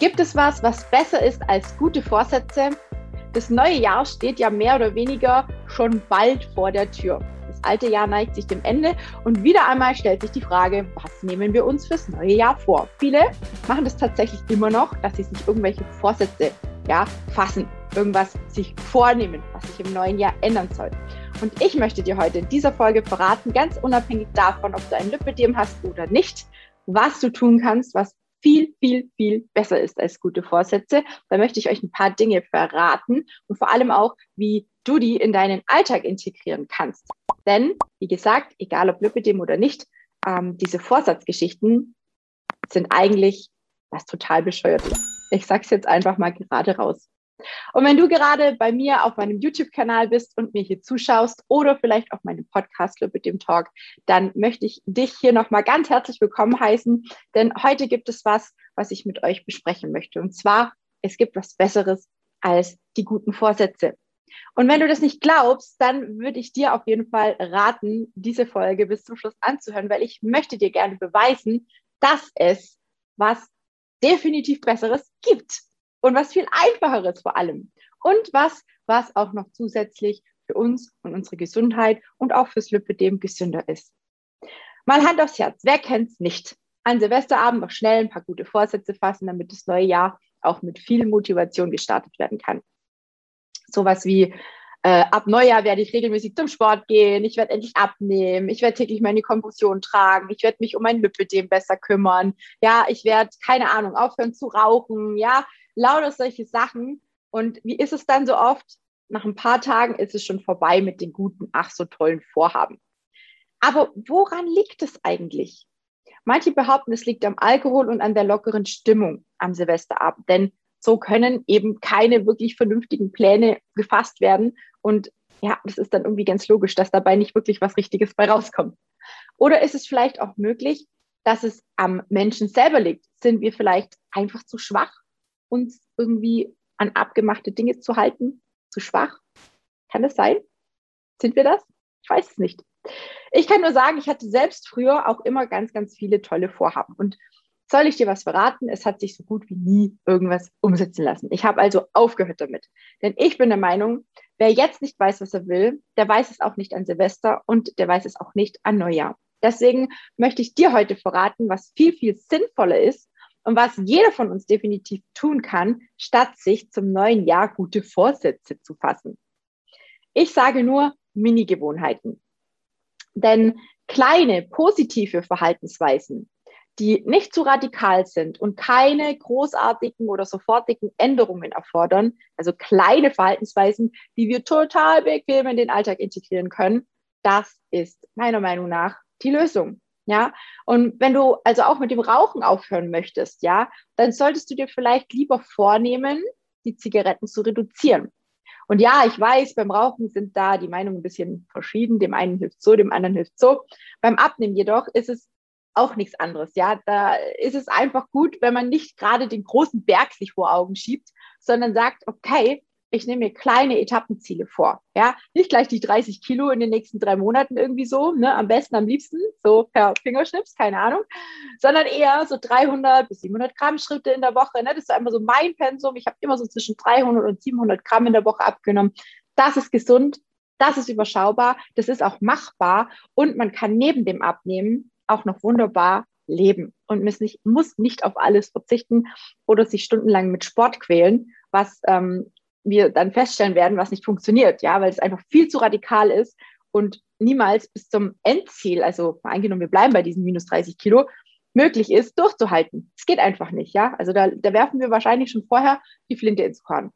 Gibt es was, was besser ist als gute Vorsätze? Das neue Jahr steht ja mehr oder weniger schon bald vor der Tür. Das alte Jahr neigt sich dem Ende und wieder einmal stellt sich die Frage, was nehmen wir uns fürs neue Jahr vor? Viele machen das tatsächlich immer noch, dass sie sich irgendwelche Vorsätze ja, fassen, irgendwas sich vornehmen, was sich im neuen Jahr ändern soll. Und ich möchte dir heute in dieser Folge verraten, ganz unabhängig davon, ob du ein Lipidem hast oder nicht, was du tun kannst, was viel, viel, viel besser ist als gute Vorsätze. Da möchte ich euch ein paar Dinge verraten und vor allem auch, wie du die in deinen Alltag integrieren kannst. Denn, wie gesagt, egal ob Lipidem oder nicht, ähm, diese Vorsatzgeschichten sind eigentlich was total bescheuert ist. Ich sag's jetzt einfach mal gerade raus. Und wenn du gerade bei mir auf meinem YouTube-Kanal bist und mir hier zuschaust oder vielleicht auf meinem Podcast mit dem Talk, dann möchte ich dich hier nochmal ganz herzlich willkommen heißen, denn heute gibt es was, was ich mit euch besprechen möchte. Und zwar, es gibt was Besseres als die guten Vorsätze. Und wenn du das nicht glaubst, dann würde ich dir auf jeden Fall raten, diese Folge bis zum Schluss anzuhören, weil ich möchte dir gerne beweisen, dass es was definitiv Besseres gibt und was viel einfacheres vor allem und was, was auch noch zusätzlich für uns und unsere Gesundheit und auch fürs Lipidem gesünder ist. Mal Hand aufs Herz, wer kennt's nicht? An Silvesterabend noch schnell ein paar gute Vorsätze fassen, damit das neue Jahr auch mit viel Motivation gestartet werden kann. Sowas wie äh, ab Neujahr werde ich regelmäßig zum Sport gehen, ich werde endlich abnehmen, ich werde täglich meine Kompression tragen, ich werde mich um mein Lipidem besser kümmern, ja, ich werde, keine Ahnung, aufhören zu rauchen, ja, lauter solche Sachen. Und wie ist es dann so oft? Nach ein paar Tagen ist es schon vorbei mit den guten, ach so tollen Vorhaben. Aber woran liegt es eigentlich? Manche behaupten, es liegt am Alkohol und an der lockeren Stimmung am Silvesterabend, denn so können eben keine wirklich vernünftigen Pläne gefasst werden. Und ja, das ist dann irgendwie ganz logisch, dass dabei nicht wirklich was Richtiges bei rauskommt. Oder ist es vielleicht auch möglich, dass es am Menschen selber liegt? Sind wir vielleicht einfach zu schwach? Uns irgendwie an abgemachte Dinge zu halten? Zu schwach? Kann das sein? Sind wir das? Ich weiß es nicht. Ich kann nur sagen, ich hatte selbst früher auch immer ganz, ganz viele tolle Vorhaben. Und soll ich dir was verraten? Es hat sich so gut wie nie irgendwas umsetzen lassen. Ich habe also aufgehört damit. Denn ich bin der Meinung, wer jetzt nicht weiß, was er will, der weiß es auch nicht an Silvester und der weiß es auch nicht an Neujahr. Deswegen möchte ich dir heute verraten, was viel, viel sinnvoller ist und was jeder von uns definitiv tun kann, statt sich zum neuen Jahr gute Vorsätze zu fassen. Ich sage nur Mini-Gewohnheiten. Denn kleine positive Verhaltensweisen, die nicht zu radikal sind und keine großartigen oder sofortigen Änderungen erfordern, also kleine Verhaltensweisen, die wir total bequem in den Alltag integrieren können, das ist meiner Meinung nach die Lösung. Ja, und wenn du also auch mit dem Rauchen aufhören möchtest, ja, dann solltest du dir vielleicht lieber vornehmen, die Zigaretten zu reduzieren. Und ja, ich weiß, beim Rauchen sind da die Meinungen ein bisschen verschieden. Dem einen hilft so, dem anderen hilft so. Beim Abnehmen jedoch ist es auch nichts anderes. Ja, da ist es einfach gut, wenn man nicht gerade den großen Berg sich vor Augen schiebt, sondern sagt, okay, ich nehme mir kleine Etappenziele vor. Ja, nicht gleich die 30 Kilo in den nächsten drei Monaten irgendwie so, ne? am besten, am liebsten, so per Fingerschnips, keine Ahnung, sondern eher so 300 bis 700 Gramm Schritte in der Woche. Ne? Das ist einfach so mein Pensum. Ich habe immer so zwischen 300 und 700 Gramm in der Woche abgenommen. Das ist gesund, das ist überschaubar, das ist auch machbar und man kann neben dem Abnehmen auch noch wunderbar leben und muss nicht, muss nicht auf alles verzichten oder sich stundenlang mit Sport quälen, was ähm, wir dann feststellen werden, was nicht funktioniert, ja, weil es einfach viel zu radikal ist und niemals bis zum Endziel, also eingenommen, wir bleiben bei diesen minus 30 Kilo, möglich ist, durchzuhalten. Es geht einfach nicht, ja. Also da, da werfen wir wahrscheinlich schon vorher die Flinte ins Korn.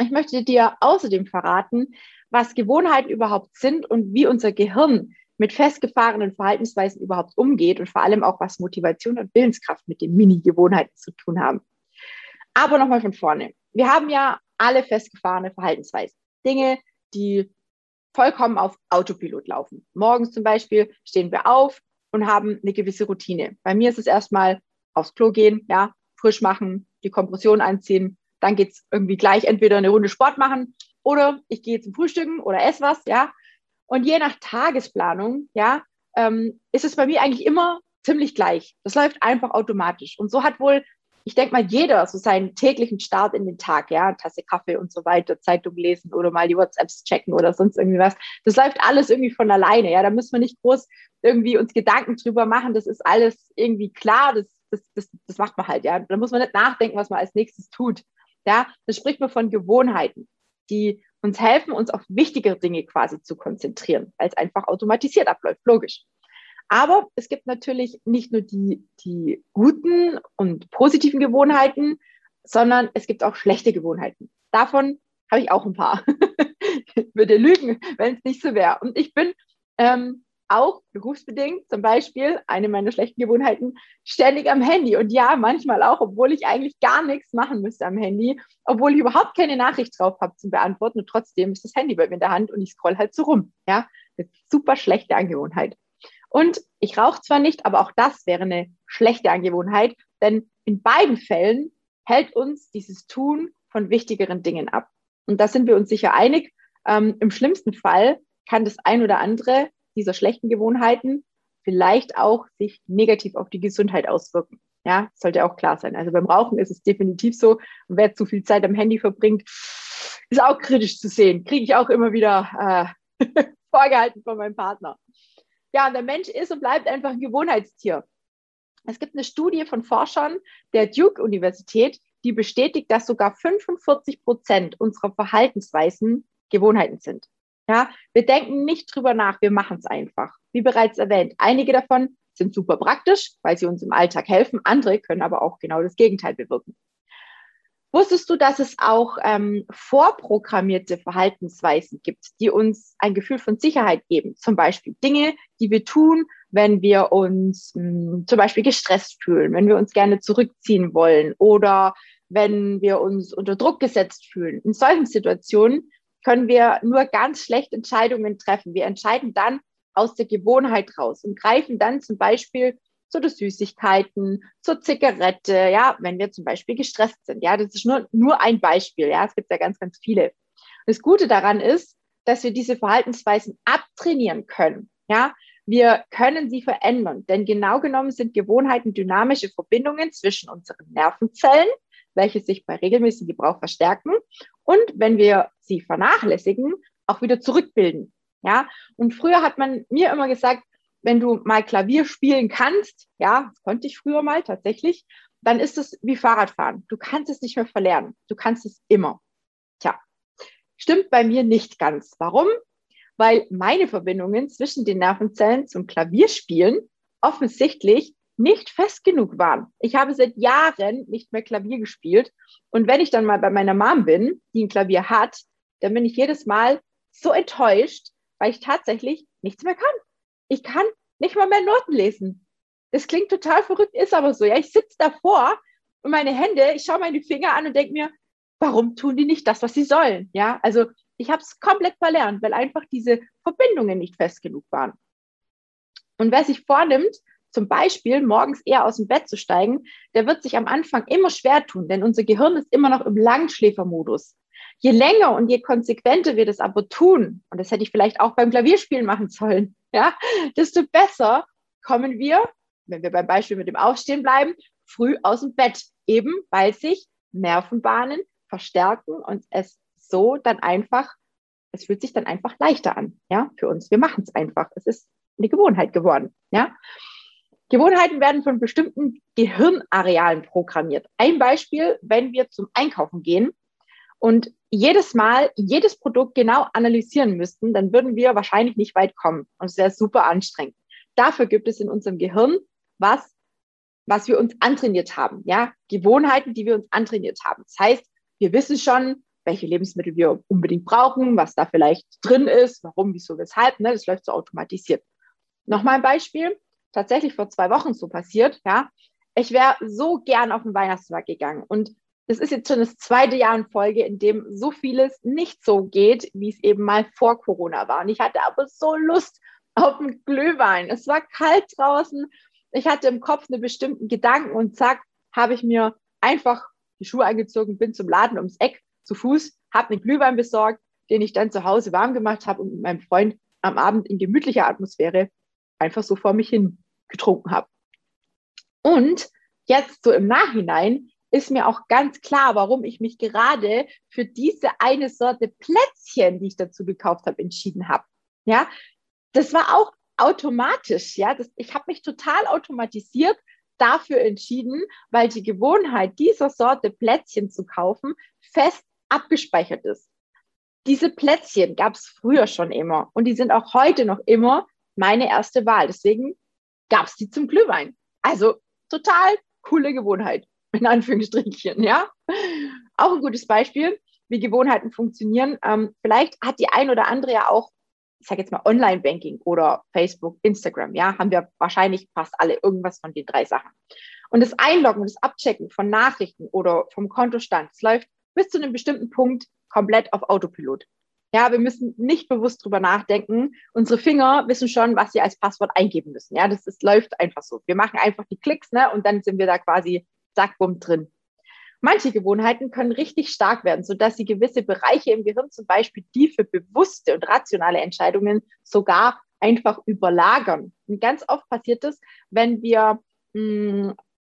Ich möchte dir außerdem verraten, was Gewohnheiten überhaupt sind und wie unser Gehirn mit festgefahrenen Verhaltensweisen überhaupt umgeht und vor allem auch, was Motivation und Willenskraft mit den Mini-Gewohnheiten zu tun haben. Aber nochmal von vorne. Wir haben ja alle festgefahrene Verhaltensweisen. Dinge, die vollkommen auf Autopilot laufen. Morgens zum Beispiel stehen wir auf und haben eine gewisse Routine. Bei mir ist es erstmal aufs Klo gehen, ja, frisch machen, die Kompression anziehen, dann geht es irgendwie gleich entweder eine Runde Sport machen oder ich gehe zum Frühstücken oder esse was, ja. Und je nach Tagesplanung, ja, ähm, ist es bei mir eigentlich immer ziemlich gleich. Das läuft einfach automatisch. Und so hat wohl ich denke mal, jeder so seinen täglichen Start in den Tag, ja, Tasse Kaffee und so weiter, Zeitung lesen oder mal die WhatsApps checken oder sonst irgendwie was. Das läuft alles irgendwie von alleine, ja. Da müssen wir nicht groß irgendwie uns Gedanken drüber machen. Das ist alles irgendwie klar. Das, das, das, das macht man halt, ja. Da muss man nicht nachdenken, was man als nächstes tut. Ja, das spricht man von Gewohnheiten, die uns helfen, uns auf wichtige Dinge quasi zu konzentrieren, es einfach automatisiert abläuft, logisch. Aber es gibt natürlich nicht nur die, die guten und positiven Gewohnheiten, sondern es gibt auch schlechte Gewohnheiten. Davon habe ich auch ein paar. ich würde lügen, wenn es nicht so wäre. Und ich bin ähm, auch berufsbedingt zum Beispiel eine meiner schlechten Gewohnheiten ständig am Handy. Und ja, manchmal auch, obwohl ich eigentlich gar nichts machen müsste am Handy, obwohl ich überhaupt keine Nachricht drauf habe zum Beantworten. Und trotzdem ist das Handy bei mir in der Hand und ich scroll halt so rum. Ja, eine super schlechte Angewohnheit. Und ich rauche zwar nicht, aber auch das wäre eine schlechte Angewohnheit, denn in beiden Fällen hält uns dieses Tun von wichtigeren Dingen ab. Und da sind wir uns sicher einig. Ähm, Im schlimmsten Fall kann das ein oder andere dieser schlechten Gewohnheiten vielleicht auch sich negativ auf die Gesundheit auswirken. Ja, sollte auch klar sein. Also beim Rauchen ist es definitiv so. Und wer zu viel Zeit am Handy verbringt, ist auch kritisch zu sehen. Kriege ich auch immer wieder äh, vorgehalten von meinem Partner. Ja, der Mensch ist und bleibt einfach ein Gewohnheitstier. Es gibt eine Studie von Forschern der Duke-Universität, die bestätigt, dass sogar 45 Prozent unserer Verhaltensweisen Gewohnheiten sind. Ja, wir denken nicht drüber nach, wir machen es einfach. Wie bereits erwähnt, einige davon sind super praktisch, weil sie uns im Alltag helfen, andere können aber auch genau das Gegenteil bewirken. Wusstest du, dass es auch ähm, vorprogrammierte Verhaltensweisen gibt, die uns ein Gefühl von Sicherheit geben? Zum Beispiel Dinge, die wir tun, wenn wir uns mh, hm, zum Beispiel gestresst fühlen, wenn wir uns gerne zurückziehen wollen oder wenn wir uns unter Druck gesetzt fühlen. In solchen Situationen können wir nur ganz schlecht Entscheidungen treffen. Wir entscheiden dann aus der Gewohnheit raus und greifen dann zum Beispiel zu den Süßigkeiten, zur Zigarette, ja, wenn wir zum Beispiel gestresst sind. Ja, das ist nur, nur ein Beispiel. Ja, es gibt ja ganz, ganz viele. Das Gute daran ist, dass wir diese Verhaltensweisen abtrainieren können. Ja, wir können sie verändern, denn genau genommen sind Gewohnheiten dynamische Verbindungen zwischen unseren Nervenzellen, welche sich bei regelmäßigem Gebrauch verstärken und wenn wir sie vernachlässigen, auch wieder zurückbilden. Ja, und früher hat man mir immer gesagt, wenn du mal Klavier spielen kannst, ja, das konnte ich früher mal tatsächlich, dann ist es wie Fahrradfahren. Du kannst es nicht mehr verlernen. Du kannst es immer. Tja, stimmt bei mir nicht ganz. Warum? Weil meine Verbindungen zwischen den Nervenzellen zum Klavierspielen offensichtlich nicht fest genug waren. Ich habe seit Jahren nicht mehr Klavier gespielt. Und wenn ich dann mal bei meiner Mom bin, die ein Klavier hat, dann bin ich jedes Mal so enttäuscht, weil ich tatsächlich nichts mehr kann ich kann nicht mal mehr Noten lesen. Das klingt total verrückt, ist aber so. Ja, ich sitze davor und meine Hände, ich schaue meine Finger an und denke mir, warum tun die nicht das, was sie sollen? Ja, also ich habe es komplett verlernt, weil einfach diese Verbindungen nicht fest genug waren. Und wer sich vornimmt, zum Beispiel morgens eher aus dem Bett zu steigen, der wird sich am Anfang immer schwer tun, denn unser Gehirn ist immer noch im Langschläfermodus. Je länger und je konsequenter wir das aber tun, und das hätte ich vielleicht auch beim Klavierspielen machen sollen, ja, desto besser kommen wir, wenn wir beim Beispiel mit dem Aufstehen bleiben, früh aus dem Bett, eben weil sich Nervenbahnen verstärken und es so dann einfach, es fühlt sich dann einfach leichter an, ja, für uns. Wir machen es einfach. Es ist eine Gewohnheit geworden, ja. Gewohnheiten werden von bestimmten Gehirnarealen programmiert. Ein Beispiel, wenn wir zum Einkaufen gehen, und jedes Mal jedes Produkt genau analysieren müssten, dann würden wir wahrscheinlich nicht weit kommen. Und es wäre super anstrengend. Dafür gibt es in unserem Gehirn was, was wir uns antrainiert haben. Ja, Gewohnheiten, die wir uns antrainiert haben. Das heißt, wir wissen schon, welche Lebensmittel wir unbedingt brauchen, was da vielleicht drin ist, warum, wieso, weshalb. Ne? Das läuft so automatisiert. Nochmal ein Beispiel. Tatsächlich vor zwei Wochen so passiert. Ja, ich wäre so gern auf den Weihnachtsmarkt gegangen und das ist jetzt schon das zweite Jahr in Folge, in dem so vieles nicht so geht, wie es eben mal vor Corona war. Und ich hatte aber so Lust auf einen Glühwein. Es war kalt draußen. Ich hatte im Kopf einen bestimmten Gedanken und zack, habe ich mir einfach die Schuhe angezogen, bin zum Laden ums Eck zu Fuß, habe einen Glühwein besorgt, den ich dann zu Hause warm gemacht habe und mit meinem Freund am Abend in gemütlicher Atmosphäre einfach so vor mich hin getrunken habe. Und jetzt so im Nachhinein ist mir auch ganz klar, warum ich mich gerade für diese eine Sorte Plätzchen, die ich dazu gekauft habe, entschieden habe. Ja, das war auch automatisch. Ja, das, ich habe mich total automatisiert dafür entschieden, weil die Gewohnheit, dieser Sorte Plätzchen zu kaufen, fest abgespeichert ist. Diese Plätzchen gab es früher schon immer und die sind auch heute noch immer meine erste Wahl. Deswegen gab es die zum Glühwein. Also total coole Gewohnheit, in Anführungsstrichen, ja. Auch ein gutes Beispiel, wie Gewohnheiten funktionieren. Ähm, vielleicht hat die ein oder andere ja auch, ich sage jetzt mal Online-Banking oder Facebook, Instagram, ja, haben wir wahrscheinlich fast alle irgendwas von den drei Sachen. Und das Einloggen, das Abchecken von Nachrichten oder vom Kontostand, das läuft bis zu einem bestimmten Punkt komplett auf Autopilot. Ja, wir müssen nicht bewusst drüber nachdenken. Unsere Finger wissen schon, was sie als Passwort eingeben müssen. Ja, das, das läuft einfach so. Wir machen einfach die Klicks, ne, und dann sind wir da quasi zack, bumm drin. Manche Gewohnheiten können richtig stark werden, sodass sie gewisse Bereiche im Gehirn, zum Beispiel die für bewusste und rationale Entscheidungen, sogar einfach überlagern. Und ganz oft passiert das, wenn wir mh, hm,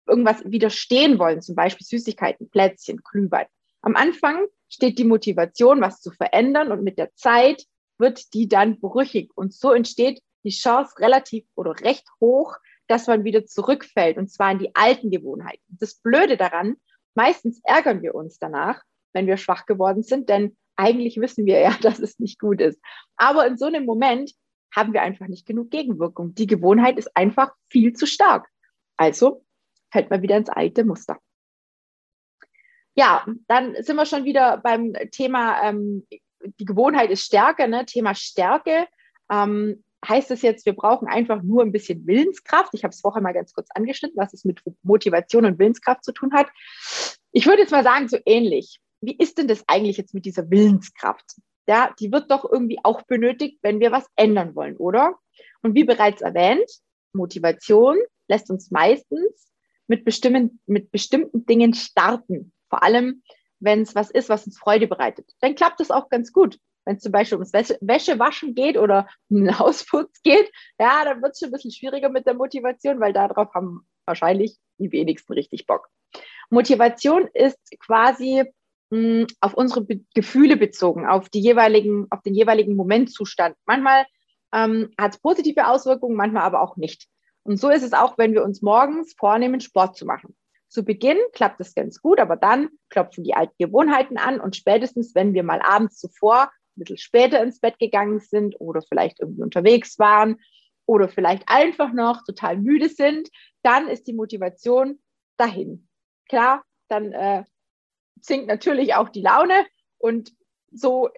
irgendwas widerstehen wollen, zum Beispiel Süßigkeiten, Plätzchen, Glühwein. Am Anfang steht die Motivation, was zu verändern und mit der Zeit wird die dann brüchig und so entsteht die Chance relativ oder recht hoch, dass man wieder zurückfällt und zwar in die alten Gewohnheiten. Das Blöde daran, meistens ärgern wir uns danach, wenn wir schwach geworden sind, denn eigentlich wissen wir ja, dass es nicht gut ist. Aber in so einem Moment haben wir einfach nicht genug Gegenwirkung. Die Gewohnheit ist einfach viel zu stark. Also fällt man wieder ins alte Muster ja, dann sind wir schon wieder beim Thema, ähm, die Gewohnheit ist Stärke, ne? Thema Stärke. Ähm, heißt es jetzt, wir brauchen einfach nur ein bisschen Willenskraft? Ich habe es vorher mal ganz kurz angeschnitten, was es mit Motivation und Willenskraft zu tun hat. Ich würde jetzt mal sagen, so ähnlich. Wie ist denn das eigentlich jetzt mit dieser Willenskraft? Ja, die wird doch irgendwie auch benötigt, wenn wir was ändern wollen, oder? Und wie bereits erwähnt, Motivation lässt uns meistens mit, bestimmen, mit bestimmten Dingen starten. Vor allem, wenn es was ist, was uns Freude bereitet. Dann klappt es auch ganz gut. Wenn es zum Beispiel ums Wäschewaschen geht oder um den Hausputz geht, ja, dann wird es schon ein bisschen schwieriger mit der Motivation, weil darauf haben wahrscheinlich die wenigsten richtig Bock. Motivation ist quasi mh, hm, auf unsere Be Gefühle bezogen, auf, die jeweiligen, auf den jeweiligen Momentzustand. Manchmal ähm, hat es positive Auswirkungen, manchmal aber auch nicht. Und so ist es auch, wenn wir uns morgens vornehmen, Sport zu machen. Zu Beginn klappt es ganz gut, aber dann klopfen die alten Gewohnheiten an und spätestens, wenn wir mal abends zuvor ein bisschen später ins Bett gegangen sind oder vielleicht irgendwie unterwegs waren oder vielleicht einfach noch total müde sind, dann ist die Motivation dahin. Klar, dann äh, sinkt natürlich auch die Laune und so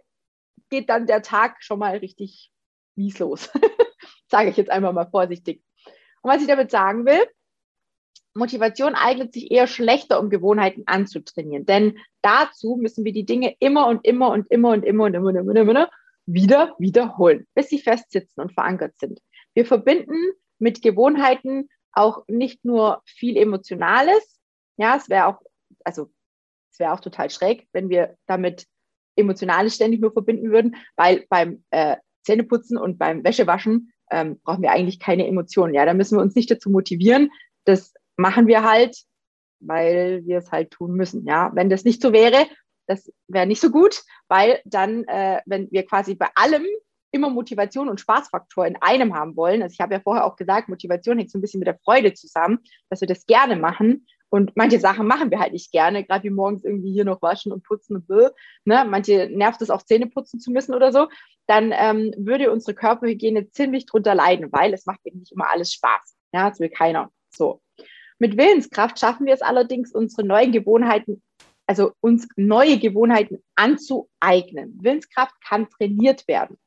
geht dann der Tag schon mal richtig mies los. Sage ich jetzt einfach mal vorsichtig. Und was ich damit sagen will, Motivation eignet sich eher schlechter, um Gewohnheiten anzutrainieren. Denn dazu müssen wir die Dinge immer und immer und immer und immer und immer und immer, und immer wieder wiederholen, bis sie festsitzen und verankert sind. Wir verbinden mit Gewohnheiten auch nicht nur viel Emotionales. Ja, es wäre auch, also es wäre auch total schräg, wenn wir damit Emotionales ständig nur verbinden würden, weil beim äh, Zähneputzen und beim Wäschewaschen ähm, brauchen wir eigentlich keine Emotionen. Ja, da müssen wir uns nicht dazu motivieren, das machen wir halt, weil wir es halt tun müssen. Ja, wenn das nicht so wäre, das wäre nicht so gut, weil dann, äh, wenn wir quasi bei allem immer Motivation und Spaßfaktor in einem haben wollen. Also ich habe ja vorher auch gesagt, Motivation hängt so ein bisschen mit der Freude zusammen, dass wir das gerne machen. Und manche Sachen machen wir halt nicht gerne, gerade wie morgens irgendwie hier noch waschen und putzen und. Ne? Manche nervt es auch Zähne putzen zu müssen oder so. Dann ähm, würde unsere Körperhygiene ziemlich drunter leiden, weil es macht eben nicht immer alles Spaß. Ja, das will keiner. So. Mit Willenskraft schaffen wir es allerdings, unsere neuen Gewohnheiten, also uns neue Gewohnheiten anzueignen. Willenskraft kann trainiert werden.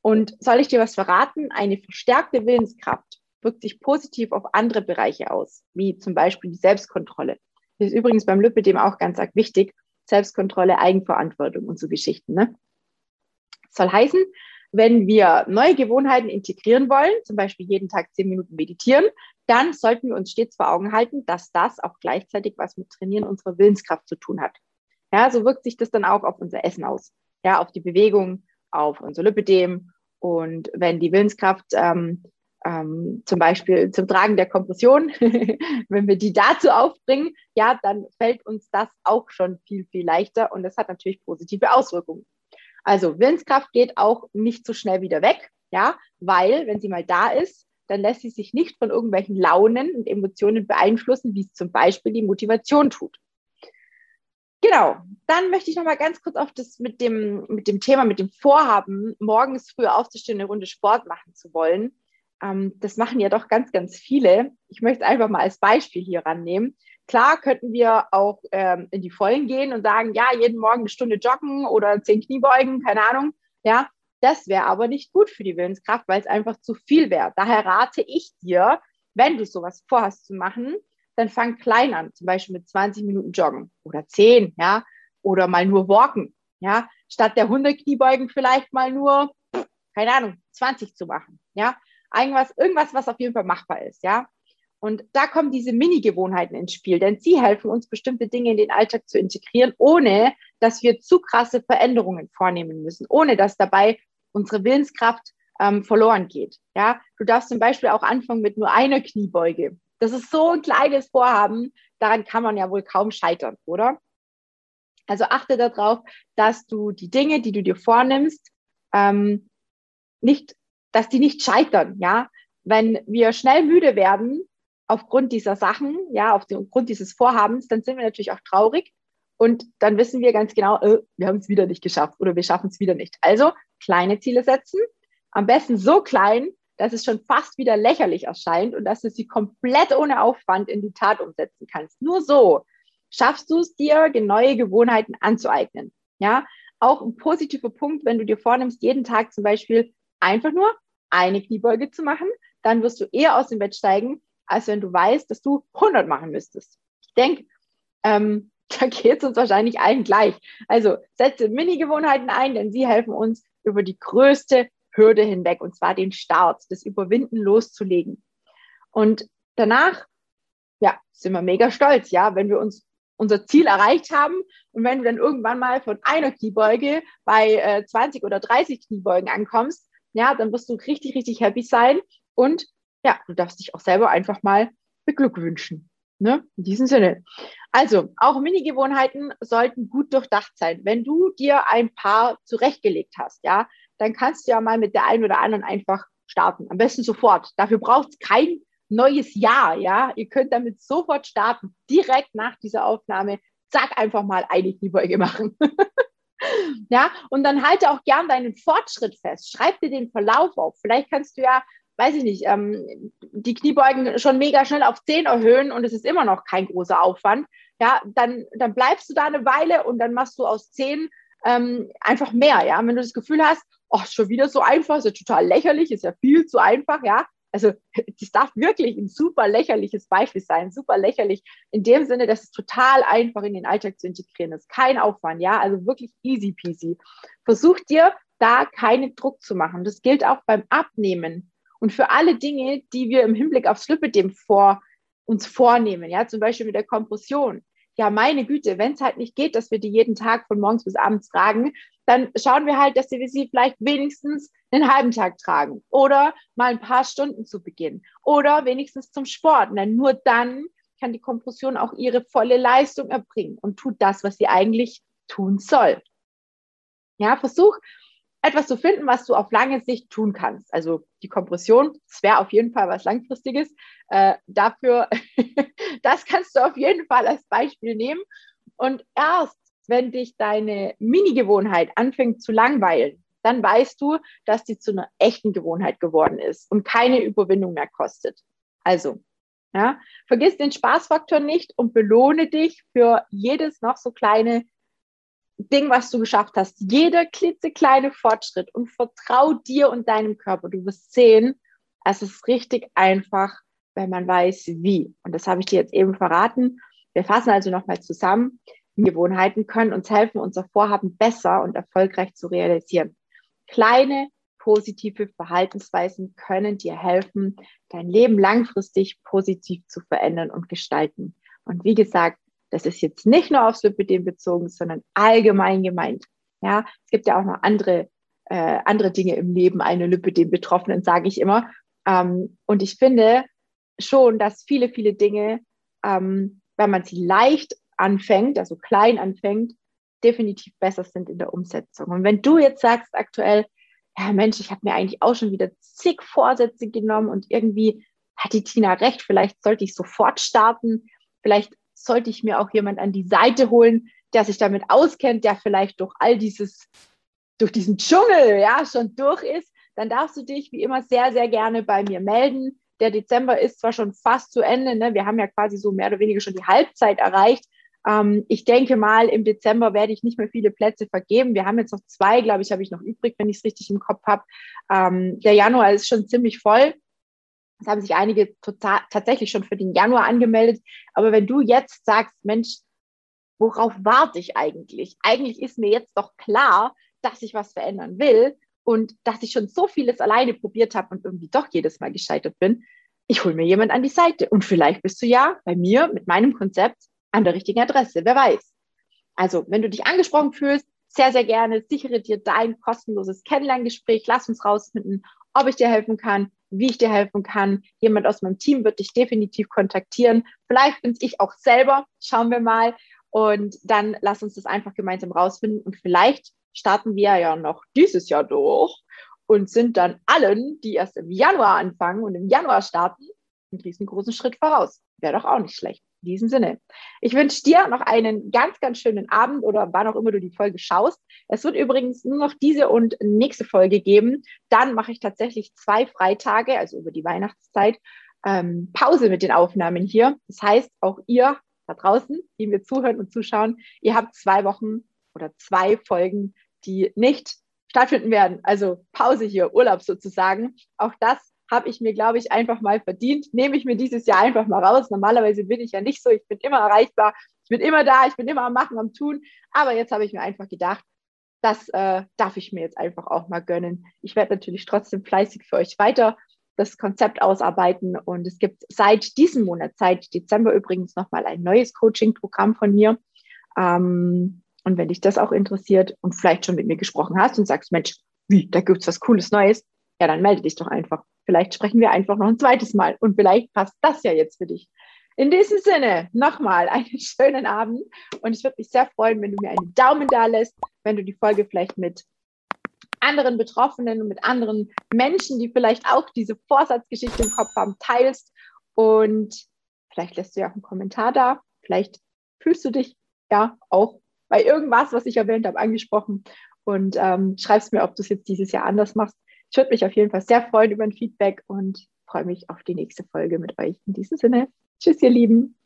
Und soll ich dir was verraten? Eine verstärkte Willenskraft wirkt sich positiv auf andere Bereiche aus, wie zum Beispiel die Selbstkontrolle. Das ist übrigens beim Lipidem auch ganz arg wichtig. Selbstkontrolle, Eigenverantwortung und so Geschichten. Ne? Soll heißen, wenn wir neue Gewohnheiten integrieren wollen, zum Beispiel jeden Tag zehn Minuten meditieren, dann sollten wir uns stets vor Augen halten, dass das auch gleichzeitig was mit Trainieren unserer Willenskraft zu tun hat. Ja, so wirkt sich das dann auch auf unser Essen aus, ja, auf die Bewegung, auf unser Lipidem. Und wenn die Willenskraft ähm, ähm, zum Beispiel zum Tragen der Kompression, wenn wir die dazu aufbringen, ja, dann fällt uns das auch schon viel, viel leichter und das hat natürlich positive Auswirkungen. Also Willenskraft geht auch nicht so schnell wieder weg, ja, weil wenn sie mal da ist, dann lässt sie sich nicht von irgendwelchen Launen und Emotionen beeinflussen, wie es zum Beispiel die Motivation tut. Genau, dann möchte ich noch mal ganz kurz auf das mit dem, mit dem Thema, mit dem Vorhaben, morgens früher aufzustehen, eine Runde Sport machen zu wollen. Ähm, das machen ja doch ganz, ganz viele. Ich möchte einfach mal als Beispiel hier rannehmen. Klar könnten wir auch ähm, in die Vollen gehen und sagen, ja, jeden Morgen eine Stunde joggen oder zehn Kniebeugen, keine Ahnung. Ja, das wäre aber nicht gut für die Willenskraft, weil es einfach zu viel wäre. Daher rate ich dir, wenn du sowas vorhast zu machen, dann fang klein an, zum Beispiel mit 20 Minuten Joggen oder 10, ja, oder mal nur walken, ja, statt der 100 Kniebeugen vielleicht mal nur, keine Ahnung, 20 zu machen, ja, irgendwas, irgendwas, was auf jeden Fall machbar ist, ja. Und da kommen diese Mini-Gewohnheiten ins Spiel, denn sie helfen uns, bestimmte Dinge in den Alltag zu integrieren, ohne dass wir zu krasse Veränderungen vornehmen müssen, ohne dass dabei unsere Willenskraft ähm, verloren geht. Ja, du darfst zum Beispiel auch anfangen mit nur einer Kniebeuge. Das ist so ein kleines Vorhaben, daran kann man ja wohl kaum scheitern, oder? Also achte darauf, dass du die Dinge, die du dir vornimmst, ähm, nicht, dass die nicht scheitern, ja. Wenn wir schnell müde werden aufgrund dieser Sachen, ja, aufgrund dieses Vorhabens, dann sind wir natürlich auch traurig und dann wissen wir ganz genau, äh, wir haben es wieder nicht geschafft oder wir schaffen es wieder nicht. Also kleine Ziele setzen, am besten so klein, dass es schon fast wieder lächerlich erscheint und dass du sie komplett ohne Aufwand in die Tat umsetzen kannst. Nur so schaffst du es dir, neue Gewohnheiten anzueignen. Ja, auch ein positiver Punkt, wenn du dir vornimmst, jeden Tag zum Beispiel einfach nur eine Kniebeuge zu machen, dann wirst du eher aus dem Bett steigen, als wenn du weißt, dass du 100 machen müsstest. Ich denke, ähm, da geht es uns wahrscheinlich allen gleich. Also setze Mini-Gewohnheiten ein, denn sie helfen uns, über die größte Hürde hinweg, und zwar den Start, das Überwinden loszulegen. Und danach, ja, sind wir mega stolz, ja, wenn wir uns unser Ziel erreicht haben und wenn du dann irgendwann mal von einer Kniebeuge bei äh, 20 oder 30 Kniebeugen ankommst, ja, dann wirst du richtig, richtig happy sein und ja, du darfst dich auch selber einfach mal beglückwünschen. Ne? In diesem Sinne. Also, auch Mini-Gewohnheiten sollten gut durchdacht sein. Wenn du dir ein paar zurechtgelegt hast, ja, dann kannst du ja mal mit der einen oder anderen einfach starten. Am besten sofort. Dafür braucht es kein neues Jahr, ja. Ihr könnt damit sofort starten, direkt nach dieser Aufnahme. Zack, einfach mal eine Kniebeuge machen. ja, und dann halte auch gern deinen Fortschritt fest. Schreib dir den Verlauf auf. Vielleicht kannst du ja, weiß ich nicht, ähm, die Kniebeugen schon mega schnell auf 10 erhöhen und es ist immer noch kein großer Aufwand. Ja, dann, dann bleibst du da eine Weile und dann machst du aus 10 ähm, einfach mehr. Ja, wenn du das Gefühl hast, oh, schon wieder so einfach, ist ja total lächerlich, ist ja viel zu einfach, ja. Also das darf wirklich ein super lächerliches Beispiel sein, super lächerlich in dem Sinne, dass es total einfach in den Alltag zu integrieren ist. Kein Aufwand, ja, also wirklich easy peasy. Versuch dir da keinen Druck zu machen. Das gilt auch beim Abnehmen und für alle Dinge, die wir im Hinblick aufs Lipidem vor uns vornehmen, ja, zum Beispiel mit der Kompression ja, meine Güte, wenn es halt nicht geht, dass wir die jeden Tag von morgens bis abends tragen, dann schauen wir halt, dass wir sie vielleicht wenigstens einen halben Tag tragen oder mal ein paar Stunden zu Beginn oder wenigstens zum Sport. Denn nur dann kann die Kompression auch ihre volle Leistung erbringen und tut das, was sie eigentlich tun soll. Ja, versuch etwas zu finden, was du auf lange Sicht tun kannst. Also die Kompression, das wäre auf jeden Fall was Langfristiges. Äh, dafür, das kannst du auf jeden Fall als Beispiel nehmen. Und erst, wenn dich deine Mini-Gewohnheit anfängt zu langweilen, dann weißt du, dass die zu einer echten Gewohnheit geworden ist und keine Überwindung mehr kostet. Also, ja, vergiss den Spaßfaktor nicht und belohne dich für jedes noch so kleine Ding, was du geschafft hast. Jeder klitzekleine Fortschritt und vertrau dir und deinem Körper. Du wirst sehen, es ist richtig einfach, wenn man weiß, wie. Und das habe ich dir jetzt eben verraten. Wir fassen also nochmal zusammen. Gewohnheiten können uns helfen, unser Vorhaben besser und erfolgreich zu realisieren. Kleine positive Verhaltensweisen können dir helfen, dein Leben langfristig positiv zu verändern und gestalten. Und wie gesagt, das ist jetzt nicht nur aufs Lipidem bezogen, sondern allgemein gemeint. Ja, es gibt ja auch noch andere, äh, andere Dinge im Leben, eine Lipidem-Betroffenen, sage ich immer. Ähm, und ich finde schon, dass viele, viele Dinge, ähm, wenn man sie leicht anfängt, also klein anfängt, definitiv besser sind in der Umsetzung. Und wenn du jetzt sagst aktuell, ja Mensch, ich habe mir eigentlich auch schon wieder zig Vorsätze genommen und irgendwie hat die Tina recht, vielleicht sollte ich sofort starten, vielleicht sollte ich mir auch jemand an die Seite holen, der sich damit auskennt, der vielleicht durch all dieses, durch diesen Dschungel ja schon durch ist, dann darfst du dich wie immer sehr, sehr gerne bei mir melden. Der Dezember ist zwar schon fast zu Ende, ne? wir haben ja quasi so mehr oder weniger schon die Halbzeit erreicht, ähm, ich denke mal, im Dezember werde ich nicht mehr viele Plätze vergeben. Wir haben jetzt noch zwei, glaube ich, habe ich noch übrig, wenn ich es richtig im Kopf habe. Ähm, der Januar ist schon ziemlich voll. Es haben sich einige total, tatsächlich schon für den Januar angemeldet. Aber wenn du jetzt sagst, Mensch, worauf warte ich eigentlich? Eigentlich ist mir jetzt doch klar, dass ich was verändern will und dass ich schon so vieles alleine probiert habe und irgendwie doch jedes Mal gescheitert bin. Ich hole mir jemand an die Seite und vielleicht bist du ja bei mir mit meinem Konzept an der richtigen Adresse. Wer weiß. Also, wenn du dich angesprochen fühlst, sehr, sehr gerne sichere dir dein kostenloses Kennenlerngespräch. Lass uns rausfinden, ob ich dir helfen kann, wie ich dir helfen kann. Jemand aus meinem Team wird dich definitiv kontaktieren. Vielleicht bin ich auch selber. Schauen wir mal. Und dann lass uns das einfach gemeinsam rausfinden. Und vielleicht starten wir ja noch dieses Jahr durch und sind dann allen, die erst im Januar anfangen und im Januar starten, einen riesengroßen Schritt voraus. Wäre doch auch nicht schlecht. In diesem Sinne. Ich wünsche dir noch einen ganz, ganz schönen Abend oder wann auch immer du die Folge schaust. Es wird übrigens nur noch diese und nächste Folge geben. Dann mache ich tatsächlich zwei Freitage, also über die Weihnachtszeit, ähm, Pause mit den Aufnahmen hier. Das heißt, auch ihr da draußen, die mir zuhören und zuschauen, ihr habt zwei Wochen oder zwei Folgen, die nicht stattfinden werden. Also Pause hier, Urlaub sozusagen. Auch das habe ich mir, glaube ich, einfach mal verdient. Nehme ich mir dieses Jahr einfach mal raus. Normalerweise bin ich ja nicht so. Ich bin immer erreichbar. Ich bin immer da. Ich bin immer am Machen, am Tun. Aber jetzt habe ich mir einfach gedacht, das äh, darf ich mir jetzt einfach auch mal gönnen. Ich werde natürlich trotzdem fleißig für euch weiter das Konzept ausarbeiten. Und es gibt seit diesem Monat, seit Dezember übrigens nochmal ein neues Coaching-Programm von mir. Ähm, und wenn dich das auch interessiert und vielleicht schon mit mir gesprochen hast und sagst, Mensch, wie, da gibt es was Cooles Neues, ja, dann melde dich doch einfach. Vielleicht sprechen wir einfach noch ein zweites Mal und vielleicht passt das ja jetzt für dich. In diesem Sinne, nochmal einen schönen Abend und ich würde mich sehr freuen, wenn du mir einen Daumen da lässt, wenn du die Folge vielleicht mit anderen Betroffenen und mit anderen Menschen, die vielleicht auch diese Vorsatzgeschichte im Kopf haben, teilst und vielleicht lässt du ja auch einen Kommentar da. Vielleicht fühlst du dich ja auch bei irgendwas, was ich erwähnt habe, angesprochen und ähm, schreibst mir, ob du es jetzt dieses Jahr anders machst. Ich würde mich auf jeden Fall sehr freuen über ein Feedback und freue mich auf die nächste Folge mit euch. In diesem Sinne, tschüss, ihr Lieben.